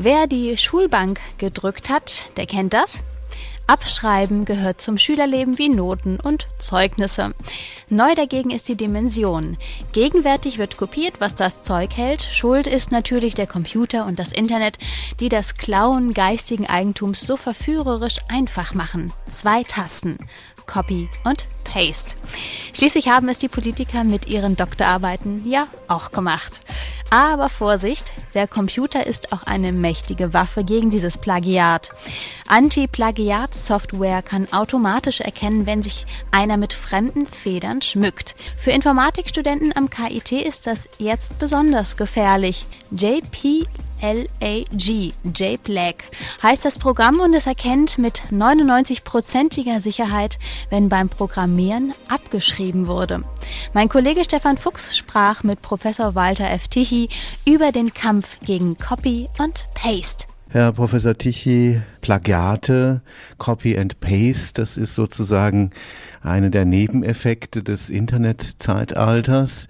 Wer die Schulbank gedrückt hat, der kennt das. Abschreiben gehört zum Schülerleben wie Noten und Zeugnisse. Neu dagegen ist die Dimension. Gegenwärtig wird kopiert, was das Zeug hält. Schuld ist natürlich der Computer und das Internet, die das Klauen geistigen Eigentums so verführerisch einfach machen. Zwei Tasten. Copy und Paste. Schließlich haben es die Politiker mit ihren Doktorarbeiten ja auch gemacht. Aber Vorsicht, der Computer ist auch eine mächtige Waffe gegen dieses Plagiat. Anti-Plagiat-Software kann automatisch erkennen, wenn sich einer mit fremden Federn schmückt. Für Informatikstudenten am KIT ist das jetzt besonders gefährlich. JP LAG, JPLAG, heißt das Programm und es erkennt mit 99%iger Sicherheit, wenn beim Programmieren abgeschrieben wurde. Mein Kollege Stefan Fuchs sprach mit Professor Walter F. Tichy über den Kampf gegen Copy und Paste. Herr Professor Tichy, Plagiate, Copy and Paste, das ist sozusagen eine der Nebeneffekte des Internetzeitalters.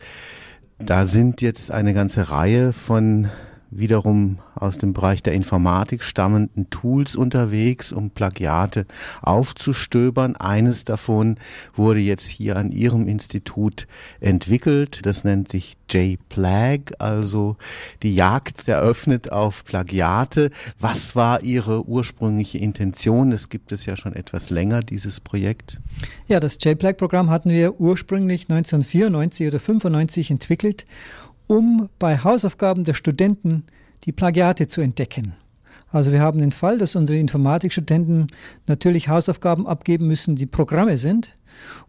Da sind jetzt eine ganze Reihe von wiederum aus dem Bereich der Informatik stammenden Tools unterwegs, um Plagiate aufzustöbern. Eines davon wurde jetzt hier an Ihrem Institut entwickelt. Das nennt sich JPLAG, also die Jagd eröffnet auf Plagiate. Was war Ihre ursprüngliche Intention? Das gibt es ja schon etwas länger, dieses Projekt. Ja, das JPLAG-Programm hatten wir ursprünglich 1994 oder 95 entwickelt um bei Hausaufgaben der Studenten die Plagiate zu entdecken. Also wir haben den Fall, dass unsere Informatikstudenten natürlich Hausaufgaben abgeben müssen, die Programme sind.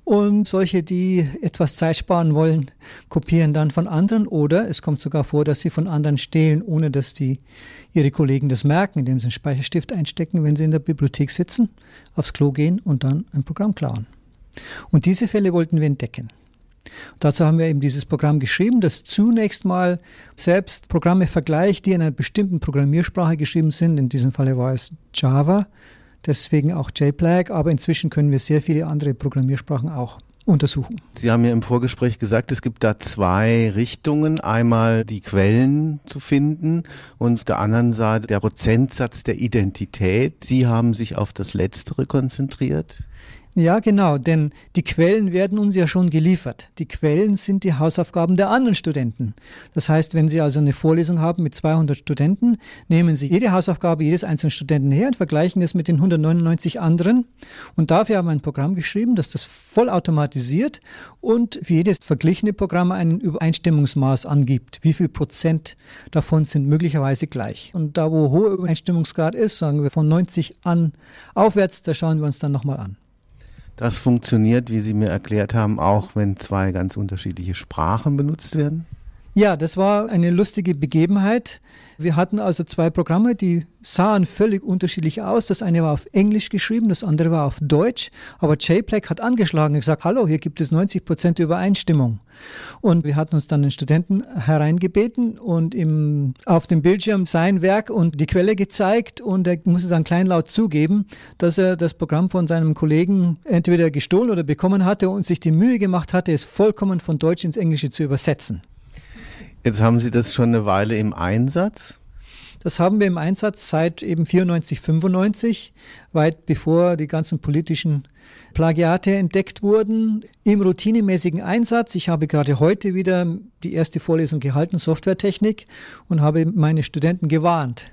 Und solche, die etwas Zeit sparen wollen, kopieren dann von anderen oder es kommt sogar vor, dass sie von anderen stehlen, ohne dass die, ihre Kollegen das merken, indem sie einen Speicherstift einstecken, wenn sie in der Bibliothek sitzen, aufs Klo gehen und dann ein Programm klauen. Und diese Fälle wollten wir entdecken. Dazu haben wir eben dieses Programm geschrieben, das zunächst mal selbst Programme vergleicht, die in einer bestimmten Programmiersprache geschrieben sind. In diesem Falle war es Java, deswegen auch JPLAG, aber inzwischen können wir sehr viele andere Programmiersprachen auch untersuchen. Sie haben ja im Vorgespräch gesagt, es gibt da zwei Richtungen. Einmal die Quellen zu finden und auf der anderen Seite der Prozentsatz der Identität. Sie haben sich auf das Letztere konzentriert. Ja, genau, denn die Quellen werden uns ja schon geliefert. Die Quellen sind die Hausaufgaben der anderen Studenten. Das heißt, wenn Sie also eine Vorlesung haben mit 200 Studenten, nehmen Sie jede Hausaufgabe jedes einzelnen Studenten her und vergleichen es mit den 199 anderen. Und dafür haben wir ein Programm geschrieben, das das vollautomatisiert und für jedes verglichene Programm ein Übereinstimmungsmaß angibt. Wie viel Prozent davon sind möglicherweise gleich? Und da, wo hoher Übereinstimmungsgrad ist, sagen wir von 90 an aufwärts, da schauen wir uns dann nochmal an. Das funktioniert, wie Sie mir erklärt haben, auch wenn zwei ganz unterschiedliche Sprachen benutzt werden? Ja, das war eine lustige Begebenheit. Wir hatten also zwei Programme, die sahen völlig unterschiedlich aus. Das eine war auf Englisch geschrieben, das andere war auf Deutsch. Aber JPEG hat angeschlagen und gesagt, hallo, hier gibt es 90 Prozent Übereinstimmung. Und wir hatten uns dann den Studenten hereingebeten und ihm auf dem Bildschirm sein Werk und die Quelle gezeigt und er musste dann kleinlaut zugeben, dass er das Programm von seinem Kollegen entweder gestohlen oder bekommen hatte und sich die Mühe gemacht hatte, es vollkommen von Deutsch ins Englische zu übersetzen. Jetzt haben Sie das schon eine Weile im Einsatz? Das haben wir im Einsatz seit eben 94, 95, weit bevor die ganzen politischen Plagiate entdeckt wurden, im routinemäßigen Einsatz. Ich habe gerade heute wieder die erste Vorlesung gehalten, Softwaretechnik, und habe meine Studenten gewarnt,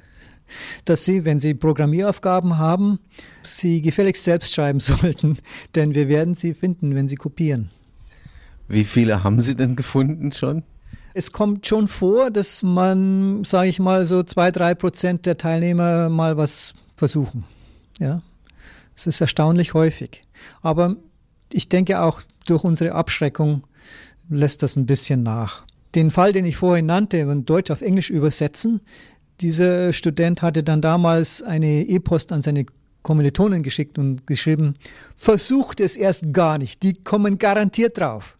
dass sie, wenn sie Programmieraufgaben haben, sie gefälligst selbst schreiben sollten, denn wir werden sie finden, wenn sie kopieren. Wie viele haben Sie denn gefunden schon? Es kommt schon vor, dass man, sage ich mal, so zwei, drei Prozent der Teilnehmer mal was versuchen. Ja, es ist erstaunlich häufig. Aber ich denke auch durch unsere Abschreckung lässt das ein bisschen nach. Den Fall, den ich vorhin nannte, von Deutsch auf Englisch übersetzen, dieser Student hatte dann damals eine E-Post an seine Kommilitonen geschickt und geschrieben, versucht es erst gar nicht, die kommen garantiert drauf.